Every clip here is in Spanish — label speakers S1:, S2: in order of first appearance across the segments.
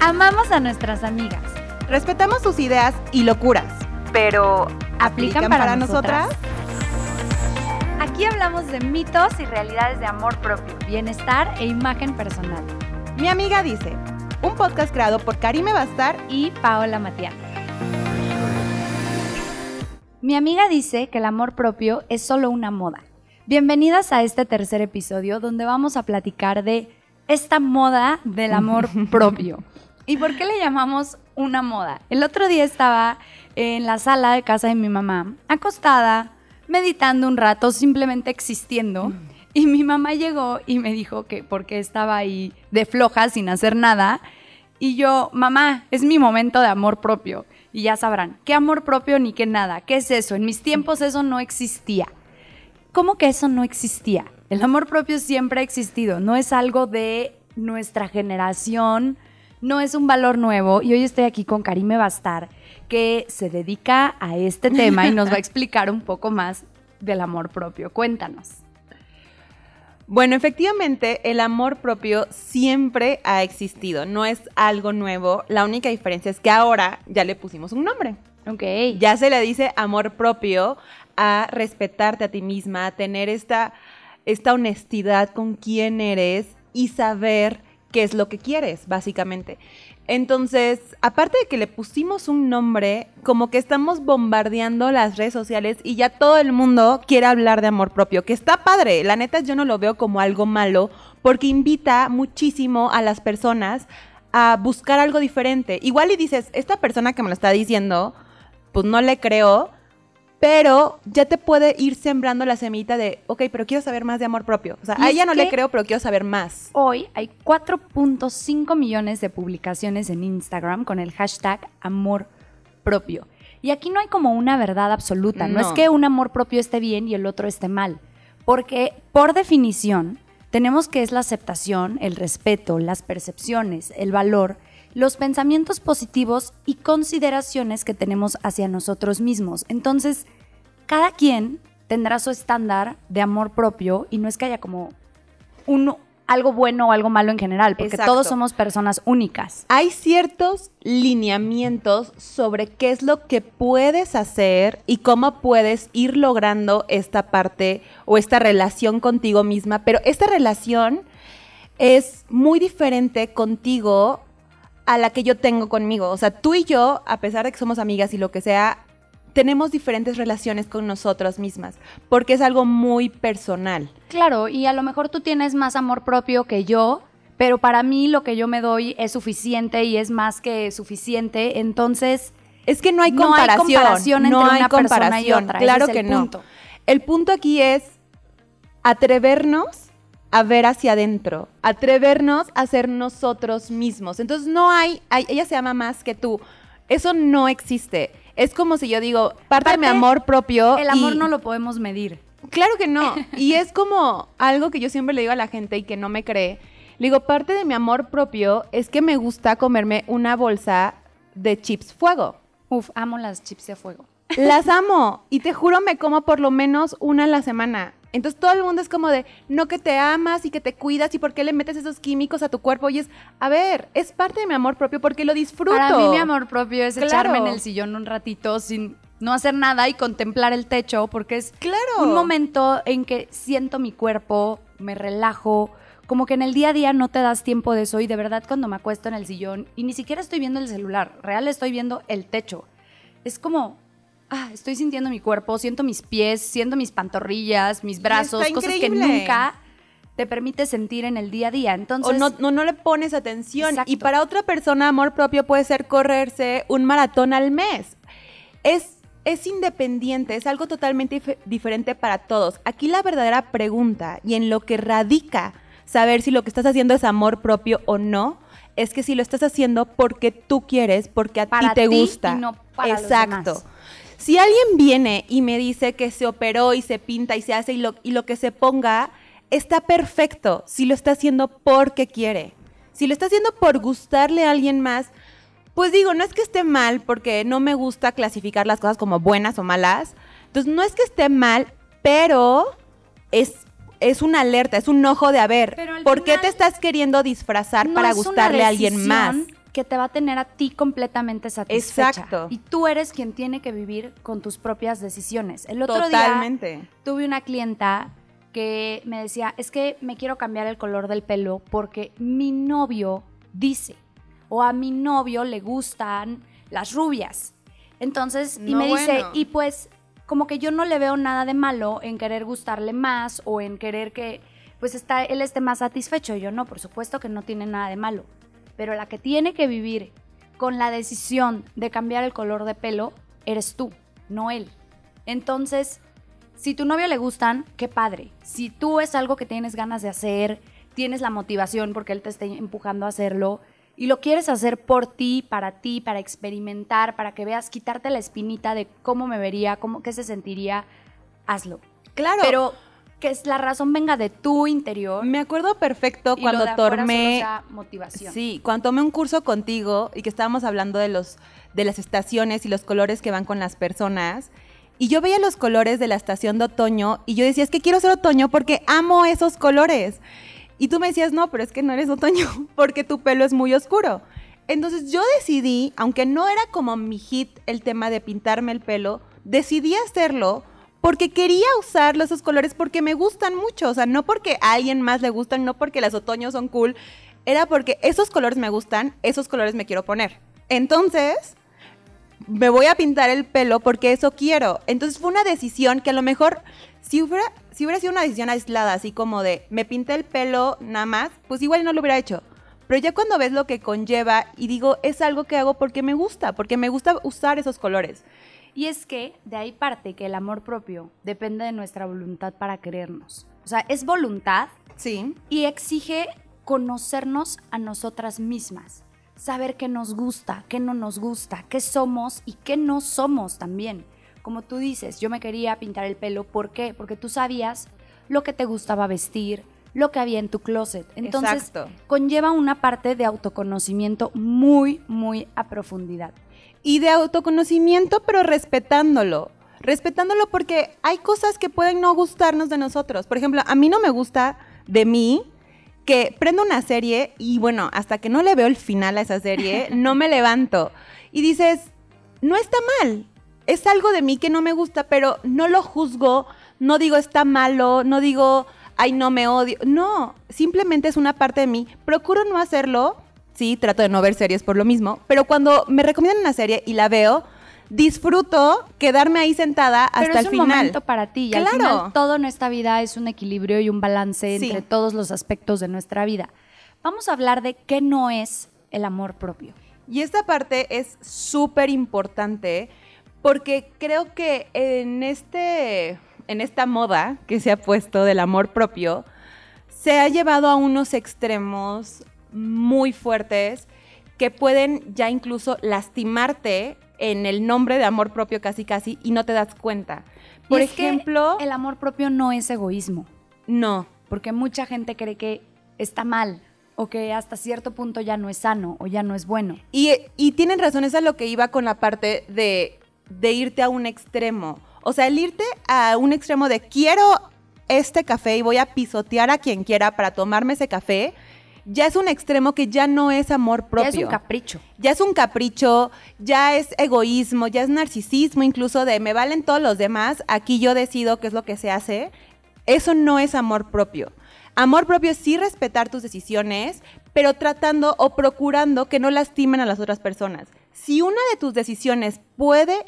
S1: Amamos a nuestras amigas.
S2: Respetamos sus ideas y locuras. Pero,
S1: ¿aplican, para, nosotras? Aquí hablamos de mitos y realidades de amor propio, bienestar e imagen personal.
S2: Mi amiga dice, un podcast creado por Karime Bastar
S1: y Paola Matián. Mi amiga dice que el amor propio es solo una moda. Bienvenidas a este tercer episodio donde vamos a platicar de esta moda del amor propio. ¿Y por qué le llamamos una moda? El otro día estaba en la sala de casa de mi mamá, acostada, meditando un rato, simplemente existiendo. Y mi mamá llegó y me dijo que porque estaba ahí de floja, sin hacer nada. Y yo, mamá, es mi momento de amor propio. Y ya sabrán, ¿qué amor propio ni qué nada? ¿Qué es eso? En mis tiempos eso no existía. ¿Cómo que eso no existía? El amor propio siempre ha existido, no es algo de nuestra generación, no es un valor nuevo. Y hoy estoy aquí con Karime Bastar, que se dedica a este tema y nos va a explicar un poco más del amor propio. Cuéntanos.
S2: Bueno, efectivamente, el amor propio siempre ha existido, no es algo nuevo. La única diferencia es que ahora ya le pusimos un nombre.
S1: Ok.
S2: Ya se le dice amor propio a respetarte a ti misma, a tener esta, esta honestidad con quién eres y saber qué es lo que quieres, básicamente. Entonces, aparte de que le pusimos un nombre, como que estamos bombardeando las redes sociales y ya todo el mundo quiere hablar de amor propio, que está padre. La neta yo no lo veo como algo malo porque invita muchísimo a las personas a buscar algo diferente. Igual y dices, esta persona que me lo está diciendo, pues no le creo, pero ya te puede ir sembrando la semillita de, ok, pero quiero saber más de amor propio. O sea, a ella no le creo, pero quiero saber más.
S1: Hoy hay 4.5 millones de publicaciones en Instagram con el hashtag amor propio. Y aquí no hay como una verdad absoluta. No, es que un amor propio esté bien y el otro esté mal. Porque por definición tenemos que es la aceptación, el respeto, las percepciones, el valor los pensamientos positivos y consideraciones que tenemos hacia nosotros mismos. Entonces, cada quien tendrá su estándar de amor propio y no es que haya como un, algo bueno o algo malo en general, porque todos somos personas únicas.
S2: Hay ciertos lineamientos sobre qué es lo que puedes hacer y cómo puedes ir logrando esta parte o esta relación contigo misma, pero esta relación es muy diferente contigo a la que yo tengo conmigo. O sea, tú y yo, a pesar de que somos amigas y lo que sea, tenemos diferentes relaciones con nosotras mismas, porque es algo muy personal.
S1: Claro, y a lo mejor tú tienes más amor propio que yo, pero para mí lo que yo me doy es suficiente y es más que suficiente, entonces...
S2: Es que no hay comparación.
S1: No hay comparación entre una persona y otra.
S2: Claro que no. El punto aquí es atrevernos a ver hacia adentro, atrevernos a ser nosotros mismos. Entonces no hay, ella se ama más que tú. Eso no existe. Es como si yo digo, parte, de mi amor propio.
S1: El amor no lo podemos medir.
S2: Claro que no. y es como algo que yo siempre le digo a la gente y que no me cree. Le digo, parte de mi amor propio es que me gusta comerme una bolsa de chips fuego.
S1: Uf, amo las chips de fuego.
S2: Las amo. Y te juro, me como por lo menos una a la semana. Entonces todo el mundo es como de, no que te amas y que te cuidas y por qué le metes esos químicos a tu cuerpo. Y es, a ver, es parte de mi amor propio porque lo disfruto.
S1: Para mí mi amor propio es echarme en el sillón un ratito sin no hacer nada y contemplar el techo porque es
S2: claro.
S1: un momento en que siento mi cuerpo, me relajo. Como que en el día a día no te das tiempo de eso y de verdad cuando me acuesto en el sillón y ni siquiera estoy viendo el celular, real estoy viendo el techo. Es como ah, estoy sintiendo mi cuerpo, siento mis pies, siento mis pantorrillas, mis brazos, cosas que nunca te permite sentir en el día a día. Entonces,
S2: o no, no, le pones atención. Y para otra persona, amor propio puede ser correrse un maratón al mes. Es, es independiente, es algo totalmente diferente para todos. Aquí la verdadera pregunta y en lo que radica saber si lo que estás haciendo es amor propio o no, es que si lo estás haciendo porque tú quieres, porque a ti te gusta.
S1: Y no para
S2: Exacto. Si alguien viene y me dice que se operó y se pinta y se hace y lo, y lo que se ponga, está perfecto si lo está haciendo porque quiere. Si lo está haciendo por gustarle a alguien más, pues digo, no es que esté mal porque no me gusta clasificar las cosas como buenas o malas. Entonces, no es que esté mal, pero es, es una alerta, es un ojo de a ver, ¿por qué te estás queriendo disfrazar para gustarle a alguien más?
S1: Que te va a tener a ti completamente satisfecha.
S2: Exacto.
S1: Y tú eres quien tiene que vivir con tus propias decisiones. El otro
S2: Totalmente.
S1: día tuve una clienta que me decía, es que me quiero cambiar el color del pelo porque mi novio dice, o a mi novio le gustan las rubias. Entonces, y me dice,
S2: bueno.
S1: y pues como que yo no le veo nada de malo en querer gustarle más o en querer que pues está, él esté más satisfecho. Y yo no, por supuesto que no tiene nada de malo. Pero la que tiene que vivir con la decisión de cambiar el color de pelo eres tú, no él. Entonces, si tu novio le gustan, qué padre. Si tú es algo que tienes ganas de hacer, tienes la motivación porque él te está empujando a hacerlo y lo quieres hacer por ti, para ti, para experimentar, para que veas, quitarte la espinita de cómo me vería, cómo, qué se sentiría, hazlo.
S2: Claro.
S1: Pero que es la razón venga de tu interior
S2: me acuerdo perfecto
S1: y
S2: cuando
S1: lo de afuera solo
S2: tomé
S1: motivación.
S2: Sí, cuando tomé un curso contigo y que estábamos hablando de los de las estaciones y los colores que van con las personas. Y yo veía los colores de la estación de otoño y yo decía, es que quiero ser otoño porque amo esos colores. Y tú me decías, no, pero es que no eres otoño porque tu pelo es muy oscuro. Entonces yo decidí, aunque no era como mi hit el tema de pintarme el pelo, decidí hacerlo porque quería usar esos colores porque me gustan mucho. O sea, no porque a alguien más le gustan, no porque las otoños son cool. Era porque esos colores me gustan, esos colores me quiero poner. Entonces, me voy a pintar el pelo porque eso quiero. Entonces fue una decisión que a lo mejor, si hubiera, si hubiera sido una decisión aislada, así como de me pinté el pelo nada más, pues igual no lo hubiera hecho. Pero ya cuando ves lo que conlleva y digo, es algo que hago porque me gusta, porque me gusta usar esos colores.
S1: Y es que de ahí parte que el amor propio depende de nuestra voluntad para querernos. O sea, es voluntad
S2: Sí.
S1: y exige conocernos a nosotras mismas, saber qué nos gusta, qué no nos gusta, qué somos y qué no somos también. Como tú dices, yo me quería pintar el pelo, ¿por qué? Porque tú sabías lo que te gustaba vestir, lo que había en tu closet. Entonces,
S2: Exacto.
S1: conlleva una parte de autoconocimiento muy, muy a profundidad.
S2: Y de autoconocimiento, pero respetándolo. Respetándolo porque hay cosas que pueden no gustarnos de nosotros. Por ejemplo, a mí no me gusta de mí que prendo una serie y bueno, hasta que no le veo el final a esa serie, no me levanto. Y dices, no está mal. Es algo de mí que no me gusta, pero no lo juzgo, no digo está malo, no digo, ay, no me odio. No, simplemente es una parte de mí. Procuro no hacerlo. Sí, trato de no ver series por lo mismo, pero cuando me recomiendan una serie y la veo, disfruto quedarme ahí sentada hasta
S1: Pero es
S2: el
S1: un
S2: final.
S1: momento para ti. Y al
S2: Claro.
S1: final todo en esta vida es un equilibrio y un balance
S2: Sí.
S1: entre todos los aspectos de nuestra vida. Vamos a hablar de qué no es el amor propio.
S2: Y esta parte es súper importante porque creo que en, este, en esta moda que se ha puesto del amor propio, se ha llevado a unos extremos muy fuertes que pueden ya incluso lastimarte en el nombre de amor propio casi casi y no te das cuenta. Por
S1: es que
S2: ejemplo,
S1: el amor propio no es egoísmo,
S2: no,
S1: porque mucha gente cree que está mal o que hasta cierto punto ya no es sano o ya no es bueno.
S2: Y, y tienen razón, es lo que iba con la parte de, de irte a un extremo. O sea, el irte a un extremo de quiero este café y voy a pisotear a quien quiera para tomarme ese café, ya es un extremo que ya no es amor propio.
S1: Ya es un capricho.
S2: Ya es un capricho, ya es egoísmo, ya es narcisismo, incluso de me valen todos los demás, aquí yo decido qué es lo que se hace. Eso no es amor propio. Amor propio es sí respetar tus decisiones, pero tratando o procurando que no lastimen a las otras personas. Si una de tus decisiones puede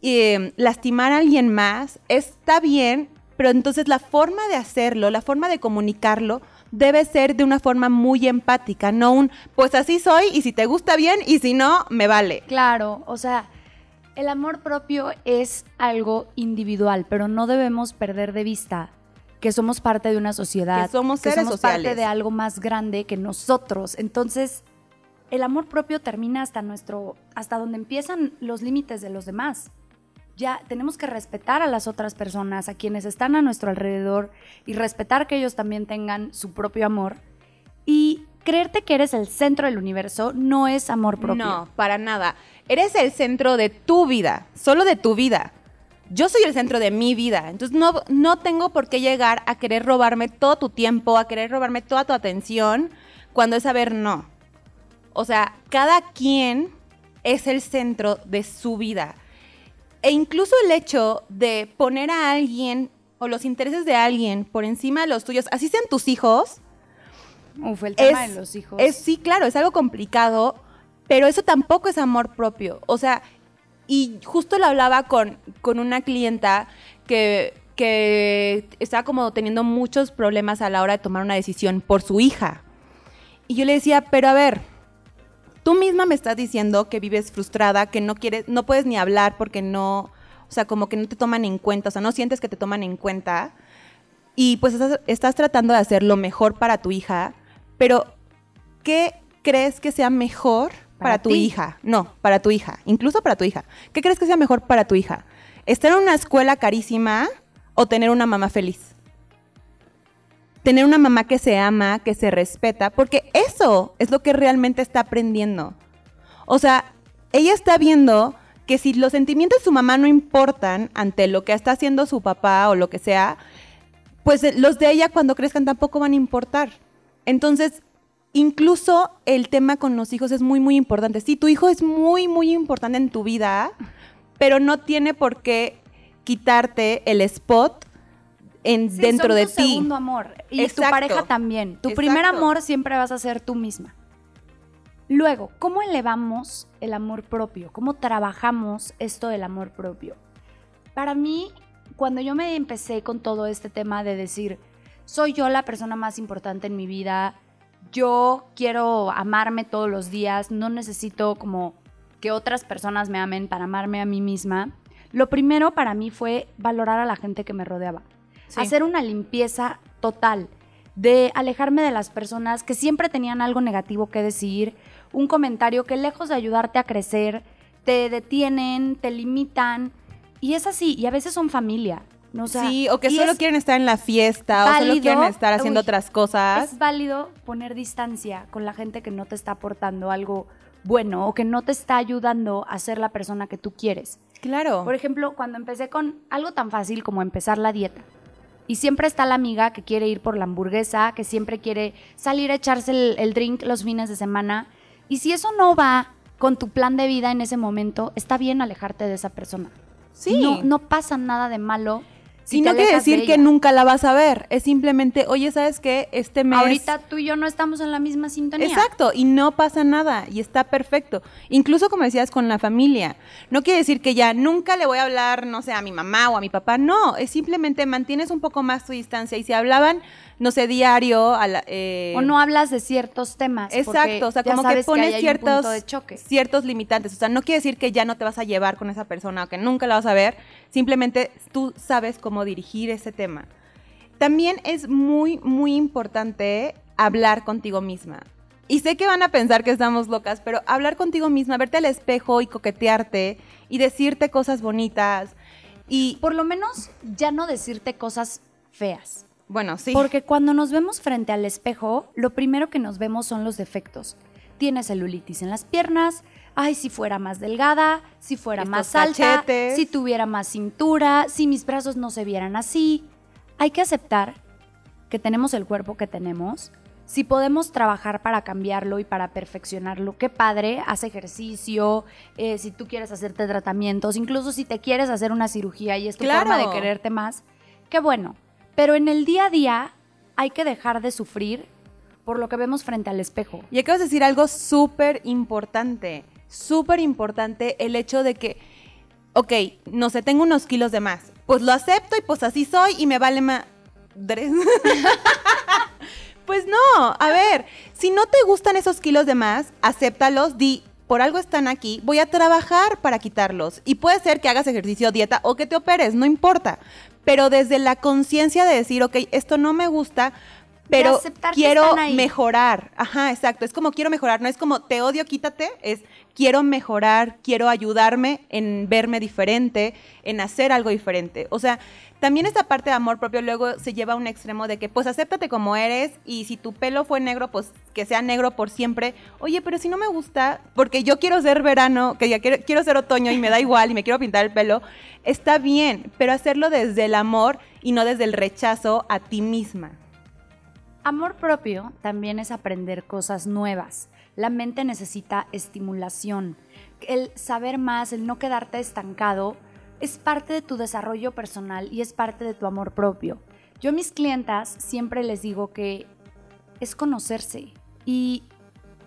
S2: eh, lastimar a alguien más, está bien, pero entonces la forma de hacerlo, la forma de comunicarlo, debe ser de una forma muy empática, no un, pues así soy y si te gusta bien y si no, me vale.
S1: Claro, o sea, el amor propio es algo individual, pero no debemos perder de vista que somos parte de una sociedad,
S2: Que somos seres
S1: somos parte de algo más grande que nosotros. Entonces, el amor propio termina hasta nuestro, hasta donde empiezan los límites de los demás. Ya tenemos que respetar a las otras personas, a quienes están a nuestro alrededor y respetar que ellos también tengan su propio amor. Y creerte que eres el centro del universo no es amor propio.
S2: No, para nada. Eres el centro de tu vida, solo de tu vida. Yo soy el centro de mi vida, entonces no, no tengo por qué llegar a querer robarme todo tu tiempo, a querer robarme toda tu atención, cuando es saber no. O sea, cada quien es el centro de su vida. E incluso el hecho de poner a alguien o los intereses de alguien por encima de los tuyos, así sean tus hijos.
S1: Uf, el tema de los hijos.
S2: Es, sí, claro, es algo complicado, pero eso tampoco es amor propio. O sea, y justo lo hablaba con, con una clienta que, que estaba como teniendo muchos problemas a la hora de tomar una decisión por su hija. Y yo le decía, pero a ver, tú misma me estás diciendo que vives frustrada, que no quieres, no puedes ni hablar porque no, o sea, como que no te toman en cuenta, o sea, no sientes que te toman en cuenta. Y pues estás, estás tratando de hacer lo mejor para tu hija, pero ¿qué crees que sea mejor para,
S1: Para
S2: tu
S1: ti.
S2: hija? No, para tu hija, incluso para tu hija. ¿Qué crees que sea mejor para tu hija? ¿Estar en una escuela carísima o tener una mamá feliz? Tener una mamá que se ama, que se respeta, porque eso es lo que realmente está aprendiendo. O sea, ella está viendo que si los sentimientos de su mamá no importan ante lo que está haciendo su papá o lo que sea, pues eh, los de ella cuando crezcan tampoco van a importar. Entonces, incluso el tema con los hijos es muy, muy importante. Sí, tu hijo es muy, muy importante en tu vida, pero no tiene por qué quitarte el spot en,
S1: Sí,
S2: dentro
S1: son
S2: de
S1: tu
S2: ti.
S1: segundo amor. Y tu
S2: Exacto.
S1: pareja también. Tu primer amor siempre vas a ser tú misma. Luego, ¿cómo elevamos el amor propio? ¿Cómo trabajamos esto del amor propio? Para mí, cuando yo me empecé con todo este tema de decir, soy yo la persona más importante en mi vida, yo quiero amarme todos los días, no necesito como que otras personas me amen para amarme a mí misma, lo primero para mí fue valorar a la gente que me rodeaba
S2: Sí.
S1: hacer una limpieza total, de alejarme de las personas que siempre tenían algo negativo que decir, un comentario que lejos de ayudarte a crecer, te detienen, te limitan, y es así, y a veces son familia. ¿no? O sea,
S2: sí, o que solo quieren estar en la fiesta, o solo quieren estar haciendo
S1: uy,
S2: otras cosas.
S1: Es válido poner distancia con la gente que no te está aportando algo bueno o que no te está ayudando a ser la persona que tú quieres.
S2: Claro.
S1: Por ejemplo, cuando empecé con algo tan fácil como empezar la dieta. Y siempre está la amiga que quiere ir por la hamburguesa, que siempre quiere salir a echarse el, el drink los fines de semana. Y si eso no va con tu plan de vida en ese momento, está bien alejarte de esa persona.
S2: sí.
S1: No, no pasa nada de malo. Si
S2: y no quiere
S1: de
S2: decir que nunca la vas a ver. Es simplemente, oye, ¿sabes qué? Este mes.
S1: Ahorita tú y yo no estamos en la misma sintonía.
S2: Exacto, y no pasa nada, y está perfecto. Incluso como decías con la familia. No quiere decir que ya nunca le voy a hablar, no sé, a mi mamá o a mi papá. No, es simplemente mantienes un poco más tu distancia. Y si hablaban, no sé, diario, a la, eh,
S1: O no hablas de ciertos temas.
S2: Exacto, o sea, como que pones ciertos, ciertos limitantes. O sea, no quiere decir que ya no te vas a llevar con esa persona o que nunca la vas a ver. Simplemente tú sabes cómo dirigir ese tema. También es muy, muy importante hablar contigo misma. Y sé que van a pensar que estamos locas, pero hablar contigo misma, verte al espejo y coquetearte y decirte cosas bonitas. Y
S1: Por lo menos ya no decirte cosas feas.
S2: bueno, sí.
S1: Porque cuando nos vemos frente al espejo, lo primero que nos vemos son los defectos. Tienes celulitis en las piernas, ay, si fuera más delgada, si fuera
S2: Estos
S1: más alta,
S2: cachetes.
S1: si tuviera más cintura, si mis brazos no se vieran así. Hay que aceptar que tenemos el cuerpo que tenemos. Si podemos trabajar para cambiarlo y para perfeccionarlo, qué padre, haz ejercicio, eh, si tú quieres hacerte tratamientos, incluso si te quieres hacer una cirugía y es tu
S2: Claro.
S1: forma de quererte más, qué bueno. Pero en el día a día hay que dejar de sufrir por lo que vemos frente al espejo.
S2: Y acabas de decir algo súper importante, súper importante el hecho de que, ok, no sé, tengo unos kilos de más, pues lo acepto y pues así soy y me vale más... pues no, a ver, si no te gustan esos kilos de más, acéptalos, di, por algo están aquí, voy a trabajar para quitarlos. Y puede ser que hagas ejercicio, dieta o que te operes, no importa. Pero desde la conciencia de decir, ok, esto no me gusta, pero quiero mejorar. Ajá, exacto. Es como quiero mejorar, no es como te odio, quítate, es quiero mejorar, quiero ayudarme en verme diferente, en hacer algo diferente. O sea, también esta parte de amor propio luego se lleva a un extremo de que pues acéptate como eres y si tu pelo fue negro, pues que sea negro por siempre. Oye, pero si no me gusta, porque yo quiero ser verano, que ya quiero, quiero ser otoño y me da igual y me quiero pintar el pelo, está bien, pero hacerlo desde el amor y no desde el rechazo a ti misma.
S1: Amor propio también es aprender cosas nuevas. la mente necesita estimulación. El saber más, el no quedarte estancado, es parte de tu desarrollo personal y es parte de tu amor propio. Yo a mis clientas siempre les digo que es conocerse y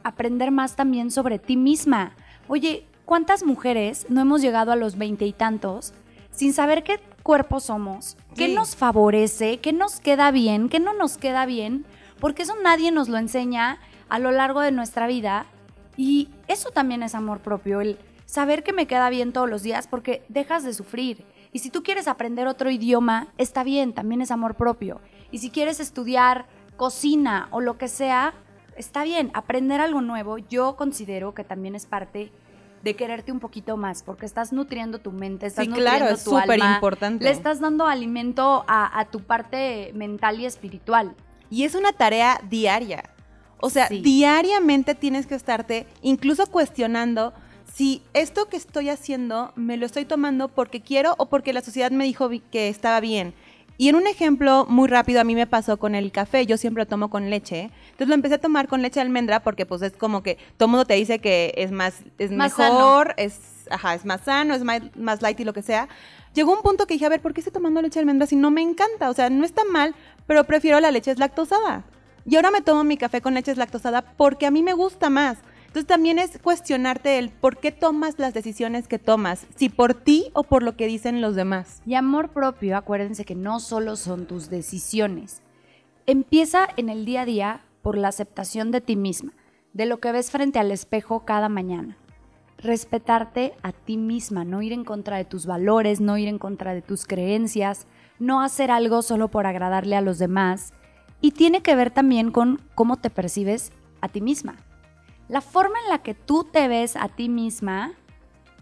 S1: aprender más también sobre ti misma. Oye, ¿cuántas mujeres no hemos llegado a los veinte y tantos sin saber qué cuerpo somos, qué
S2: Sí.
S1: nos favorece, qué nos queda bien, qué no nos queda bien? Porque eso nadie nos lo enseña a lo largo de nuestra vida y eso también es amor propio, el saber que me queda bien todos los días porque dejas de sufrir. Y si tú quieres aprender otro idioma, está bien, también es amor propio. Y si quieres estudiar cocina o lo que sea, está bien, aprender algo nuevo, yo considero que también es parte de quererte un poquito más, porque estás nutriendo tu mente, estás
S2: Sí,
S1: nutriendo
S2: claro, es
S1: tu
S2: súper
S1: alma,
S2: importante.
S1: Le estás dando alimento a, a tu parte mental y espiritual.
S2: Y es una tarea diaria. O sea,
S1: Sí.
S2: diariamente tienes que estarte incluso cuestionando si esto que estoy haciendo me lo estoy tomando porque quiero o porque la sociedad me dijo que estaba bien. Y en un ejemplo muy rápido a mí me pasó con el café, yo siempre lo tomo con leche. Entonces lo empecé a tomar con leche de almendra porque pues es como que todo mundo te dice que es más es
S1: Más
S2: mejor, es ajá, es más sano, es más, más light y lo que sea. Llegó un punto que dije, a ver, ¿por qué estoy tomando leche de almendra si no me encanta? O sea, no está mal, pero prefiero la leche lactosada. Y ahora me tomo mi café con leche lactosada porque a mí me gusta más. Entonces también es cuestionarte el por qué tomas las decisiones que tomas, si por ti o por lo que dicen los demás.
S1: Y amor propio, acuérdense que no solo son tus decisiones. Empieza en el día a día por la aceptación de ti misma, de lo que ves frente al espejo cada mañana. Respetarte a ti misma, no ir en contra de tus valores, no ir en contra de tus creencias, no hacer algo solo por agradarle a los demás. Y tiene que ver también con cómo te percibes a ti misma. La forma en la que tú te ves a ti misma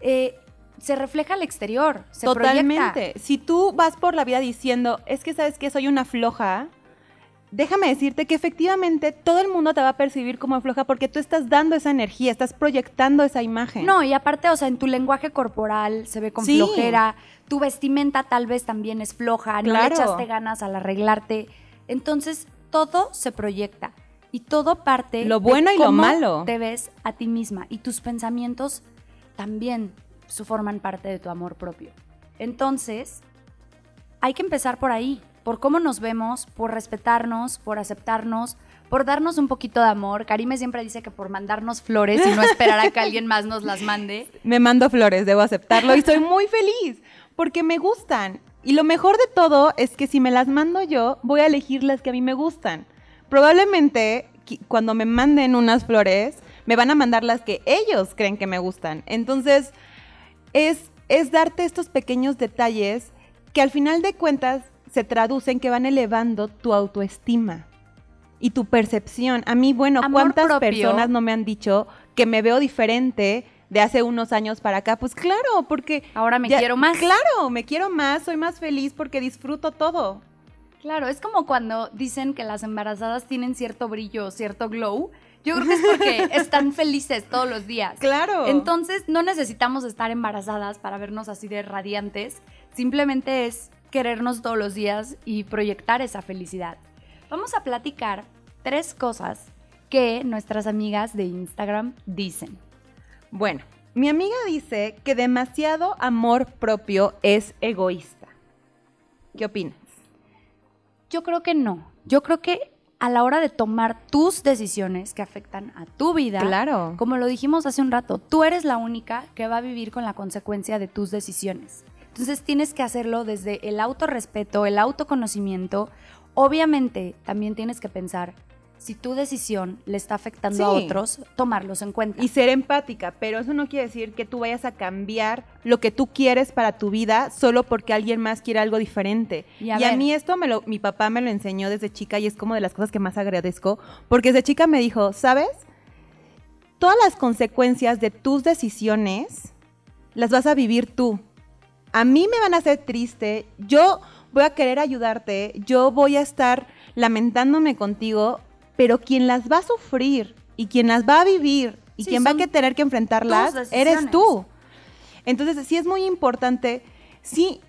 S1: eh, se refleja al exterior, se proyecta.
S2: Totalmente. Si tú vas por la vida diciendo, es que sabes que soy una floja, déjame decirte que efectivamente todo el mundo te va a percibir como floja porque tú estás dando esa energía, estás proyectando esa imagen.
S1: No, y aparte, o sea, en tu lenguaje corporal se ve con
S2: Sí.
S1: flojera, tu vestimenta tal vez también es floja, no le
S2: Claro.
S1: echaste ganas al arreglarte. Entonces, todo se proyecta y todo parte
S2: Lo
S1: de
S2: bueno y lo
S1: cómo
S2: malo.
S1: te ves a ti misma y tus pensamientos también forman parte de tu amor propio. Entonces, hay que empezar por ahí, por cómo nos vemos, por respetarnos, por aceptarnos, por darnos un poquito de amor. Karime siempre dice que por mandarnos flores y no esperar a que alguien más nos las mande.
S2: Me mando flores, debo aceptarlo y soy muy feliz porque me gustan. Y lo mejor de todo es que si me las mando yo, voy a elegir las que a mí me gustan. Probablemente cuando me manden unas flores, me van a mandar las que ellos creen que me gustan. Entonces, es, es darte estos pequeños detalles que al final de cuentas se traducen que van elevando tu autoestima y tu percepción. A mí, bueno,
S1: Amor
S2: ¿cuántas
S1: propio.
S2: personas no me han dicho que me veo diferente de hace unos años para acá? Pues claro, porque...
S1: Ahora me quiero más.
S2: Claro, me quiero más, soy más feliz porque disfruto todo.
S1: Claro, es como cuando dicen que las embarazadas tienen cierto brillo, cierto glow. Yo creo que es porque están felices todos los días.
S2: Claro.
S1: Entonces no necesitamos estar embarazadas para vernos así de radiantes. Simplemente es querernos todos los días y proyectar esa felicidad. Vamos a platicar tres cosas que nuestras amigas de Instagram dicen.
S2: Bueno, mi amiga dice que demasiado amor propio es egoísta. ¿Qué opinas?
S1: Yo creo que no. Yo creo que a la hora de tomar tus decisiones que afectan a tu vida,
S2: Claro.
S1: como lo dijimos hace un rato, tú eres la única que va a vivir con la consecuencia de tus decisiones. Entonces tienes que hacerlo desde el autorrespeto, el autoconocimiento. Obviamente también tienes que pensar si tu decisión le está afectando a otros, tomarlos en cuenta.
S2: Y ser empática, pero eso no quiere decir que tú vayas a cambiar lo que tú quieres para tu vida solo porque alguien más quiere algo diferente.
S1: Y
S2: Y
S1: a
S2: mí esto me lo, mi papá me lo enseñó desde chica y es como de las cosas que más agradezco, porque desde chica me dijo, ¿sabes? Todas las consecuencias de tus decisiones las vas a vivir tú. A mí me van a hacer triste, yo voy a querer ayudarte, yo voy a estar lamentándome contigo, pero quien las va a sufrir y quien las va a vivir y
S1: Sí,
S2: quien va a tener que enfrentarlas eres tú. Entonces, sí es muy importante, sí,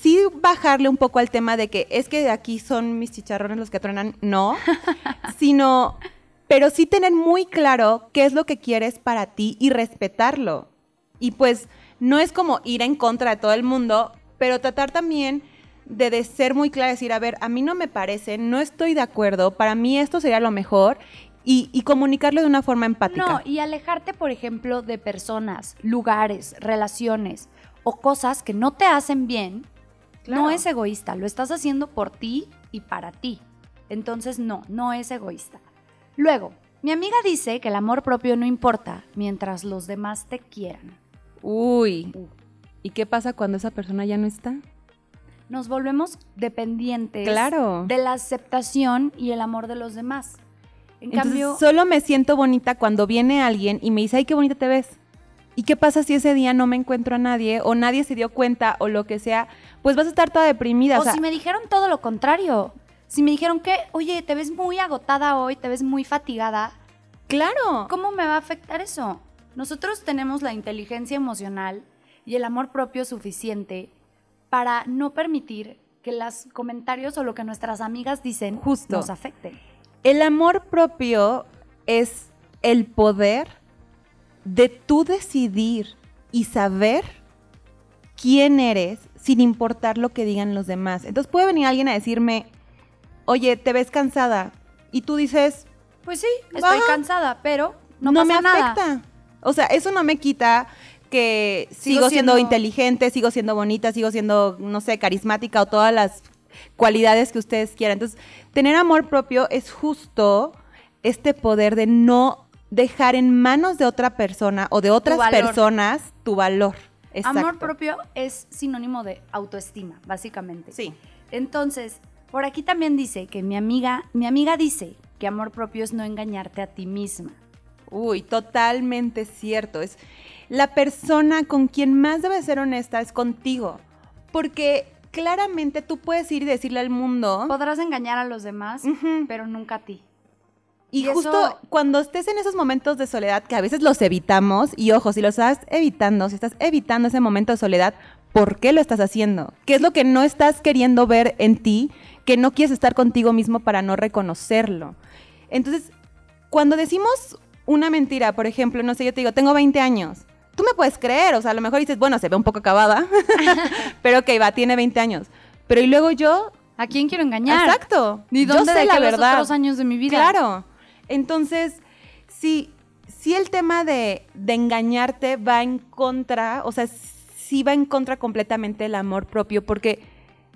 S2: sí bajarle un poco al tema de que es que aquí son mis chicharrones los que truenan, no, sino pero sí tener muy claro qué es lo que quieres para ti y respetarlo. Y pues no es como ir en contra de todo el mundo, pero tratar también de, de ser muy clara, decir, a ver, a mí no me parece, no estoy de acuerdo, para mí esto sería lo mejor y, y comunicarlo de una forma empática.
S1: No, y alejarte, por ejemplo, de personas, lugares, relaciones o cosas que no te hacen bien, no es egoísta, lo estás haciendo por ti y para ti. Entonces, no, no es egoísta. Luego, mi amiga dice que el amor propio no importa mientras los demás te quieran.
S2: Uy, ¿y qué pasa cuando esa persona ya no está?
S1: Nos volvemos dependientes
S2: Claro.
S1: de la aceptación y el amor de los demás. En
S2: Entonces,
S1: cambio,
S2: solo me siento bonita cuando viene alguien y me dice, ay, qué bonita te ves. ¿Y qué pasa si ese día no me encuentro a nadie o nadie se dio cuenta o lo que sea? Pues vas a estar toda deprimida.
S1: o
S2: o sea,
S1: si me dijeron todo lo contrario. Si me dijeron que, oye, te ves muy agotada hoy, te ves muy fatigada,
S2: claro.
S1: ¿cómo me va a afectar eso? Nosotros tenemos la inteligencia emocional y el amor propio suficiente para no permitir que los comentarios o lo que nuestras amigas dicen
S2: Justo.
S1: nos afecten.
S2: El amor propio es el poder de tú decidir y saber quién eres sin importar lo que digan los demás. Entonces puede venir alguien a decirme, oye, te ves cansada. Y tú dices,
S1: Pues sí, estoy cansada, pero no,
S2: no,
S1: pasa
S2: me
S1: nada.
S2: afecta. O sea, eso no me quita que sigo, siendo,
S1: siendo-
S2: inteligente, sigo siendo bonita, sigo siendo, no sé, carismática o todas las cualidades que ustedes quieran. Entonces, tener amor propio es justo este poder de no dejar en manos de otra persona o de otras personas tu valor. Exacto.
S1: Amor propio es sinónimo de autoestima, básicamente.
S2: Sí.
S1: Entonces, por aquí también dice que mi amiga, mi amiga dice que amor propio es no engañarte a ti misma.
S2: Uy, totalmente cierto. Es la persona con quien más debes ser honesta es contigo. Porque claramente tú puedes ir y decirle al mundo.
S1: Podrás engañar a los demás, pero nunca a ti.
S2: Y,
S1: Y eso-
S2: justo cuando estés en esos momentos de soledad, que a veces los evitamos, y ojo, si lo estás evitando, si estás evitando ese momento de soledad, ¿por qué lo estás haciendo? ¿Qué es lo que no estás queriendo ver en ti, que no quieres estar contigo mismo para no reconocerlo? Entonces, cuando decimos una mentira, por ejemplo, no sé, yo te digo, tengo 20 años. Puedes creer, o sea, a lo mejor dices, bueno, se ve un poco acabada, pero ok, va, tiene 20 años. Pero y luego yo,
S1: ¿A quién quiero engañar?
S2: exacto,
S1: ¿Ni
S2: yo
S1: dónde
S2: sé
S1: dejé
S2: la
S1: los
S2: verdad.
S1: otros años de mi vida?
S2: Claro. Entonces, sí, sí el tema de, de engañarte va en contra, o sea, sí va en contra completamente el amor propio, porque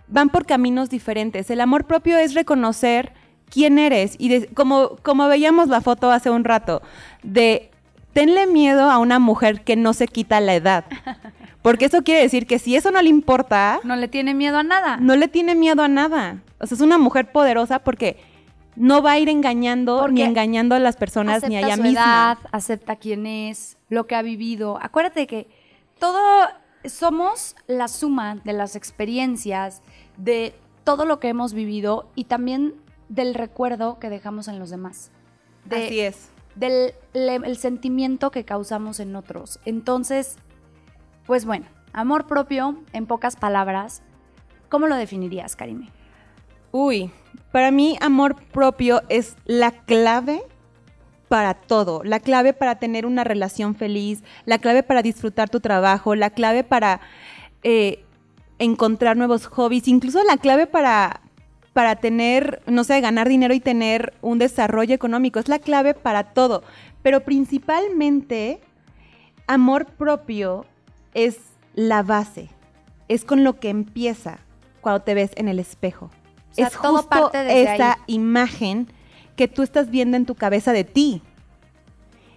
S2: van por caminos diferentes. El amor propio es reconocer quién eres y de- como, como veíamos la foto hace un rato, de tenle miedo a una mujer que no se quita la edad. Porque eso quiere decir que si eso no le importa,
S1: No le tiene miedo a nada.
S2: no le tiene miedo a nada. O sea, es una mujer poderosa porque no va a ir engañando ni engañando a las personas ni a ella
S1: su
S2: misma.
S1: edad, acepta quién es, lo que ha vivido. Acuérdate que todo somos la suma de las experiencias, de todo lo que hemos vivido y también del recuerdo que dejamos en los demás. De-
S2: Así es.
S1: Del sentimiento que causamos en otros. Entonces, pues bueno, amor propio, en pocas palabras, ¿cómo lo definirías, Karime?
S2: Uy, para mí amor propio es la clave para todo, la clave para tener una relación feliz, la clave para disfrutar tu trabajo, la clave para eh, encontrar nuevos hobbies, incluso la clave para, para tener, no sé, ganar dinero y tener un desarrollo económico, es la clave para todo, pero principalmente amor propio es la base, es con lo que empieza cuando te ves en el espejo.
S1: O sea,
S2: es
S1: todo
S2: justo
S1: parte desde
S2: esa
S1: ahí.
S2: imagen que tú estás viendo en tu cabeza de ti.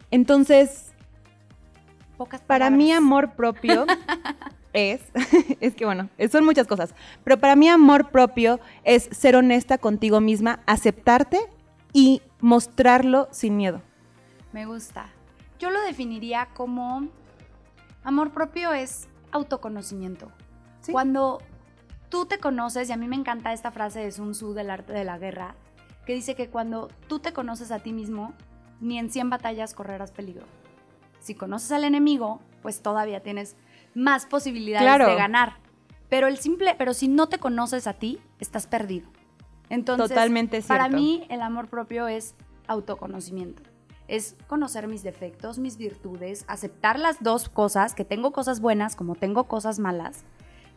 S2: Entonces,
S1: Pocas
S2: para mí amor propio es, es que bueno, son muchas cosas, pero para mí amor propio es ser honesta contigo misma, aceptarte y mostrarlo sin miedo.
S1: Me gusta. Yo lo definiría como amor propio es autoconocimiento.
S2: Sí.
S1: Cuando tú te conoces, y a mí me encanta esta frase de Sun Tzu del arte de la guerra, que dice que cuando tú te conoces a ti mismo, ni en 100 batallas correrás peligro. Si conoces al enemigo, pues todavía tienes más posibilidades
S2: Claro.
S1: de ganar. Pero el simple, pero si no te conoces a ti, estás perdido. Entonces,
S2: Totalmente
S1: para mí el amor propio es autoconocimiento. Es conocer mis defectos, mis virtudes, aceptar las dos cosas, que tengo cosas buenas como tengo cosas malas,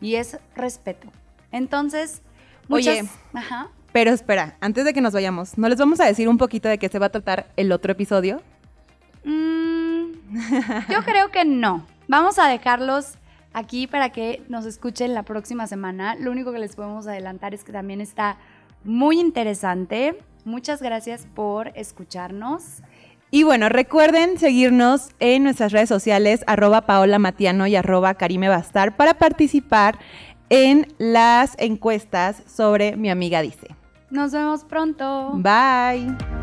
S1: y es respeto. Entonces,
S2: Oye,
S1: Ajá.
S2: pero espera, antes de que nos vayamos, ¿no les vamos a decir un poquito de qué se va a tratar el otro episodio?
S1: Mm, yo creo que no. Vamos a dejarlos aquí para que nos escuchen la próxima semana. Lo único que les podemos adelantar es que también está muy interesante. Muchas gracias por escucharnos.
S2: Y bueno, recuerden seguirnos en nuestras redes sociales, arroba Paola Matiano y arroba Karime Bastar, para participar en las encuestas sobre mi amiga dice.
S1: Nos vemos pronto.
S2: Bye.